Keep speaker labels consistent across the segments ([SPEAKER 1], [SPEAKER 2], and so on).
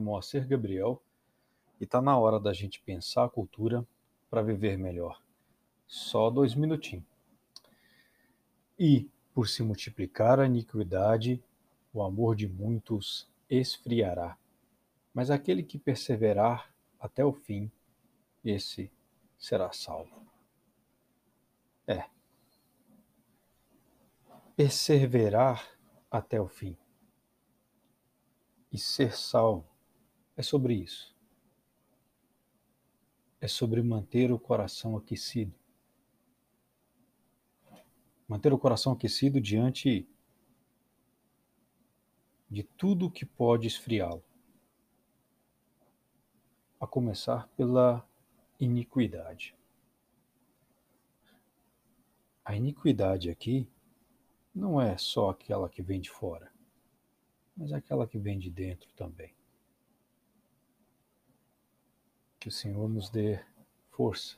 [SPEAKER 1] Moacir Gabriel e está na hora da gente pensar a cultura para viver melhor. Só dois minutinhos. E, por se multiplicar a iniquidade, o amor de muitos esfriará. Mas aquele que perseverar até o fim, esse será salvo. É. Perseverar até o fim e ser salvo é sobre isso. É sobre manter o coração aquecido. Manter o coração aquecido diante de tudo que pode esfriá-lo. A começar pela iniquidade. A iniquidade aqui não é só aquela que vem de fora mas aquela que vem de dentro também. Que o Senhor nos dê força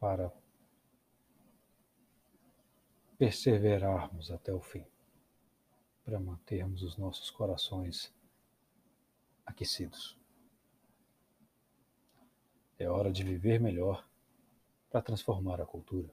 [SPEAKER 1] para perseverarmos até o fim, para mantermos os nossos corações aquecidos. É hora de viver melhor para transformar a cultura.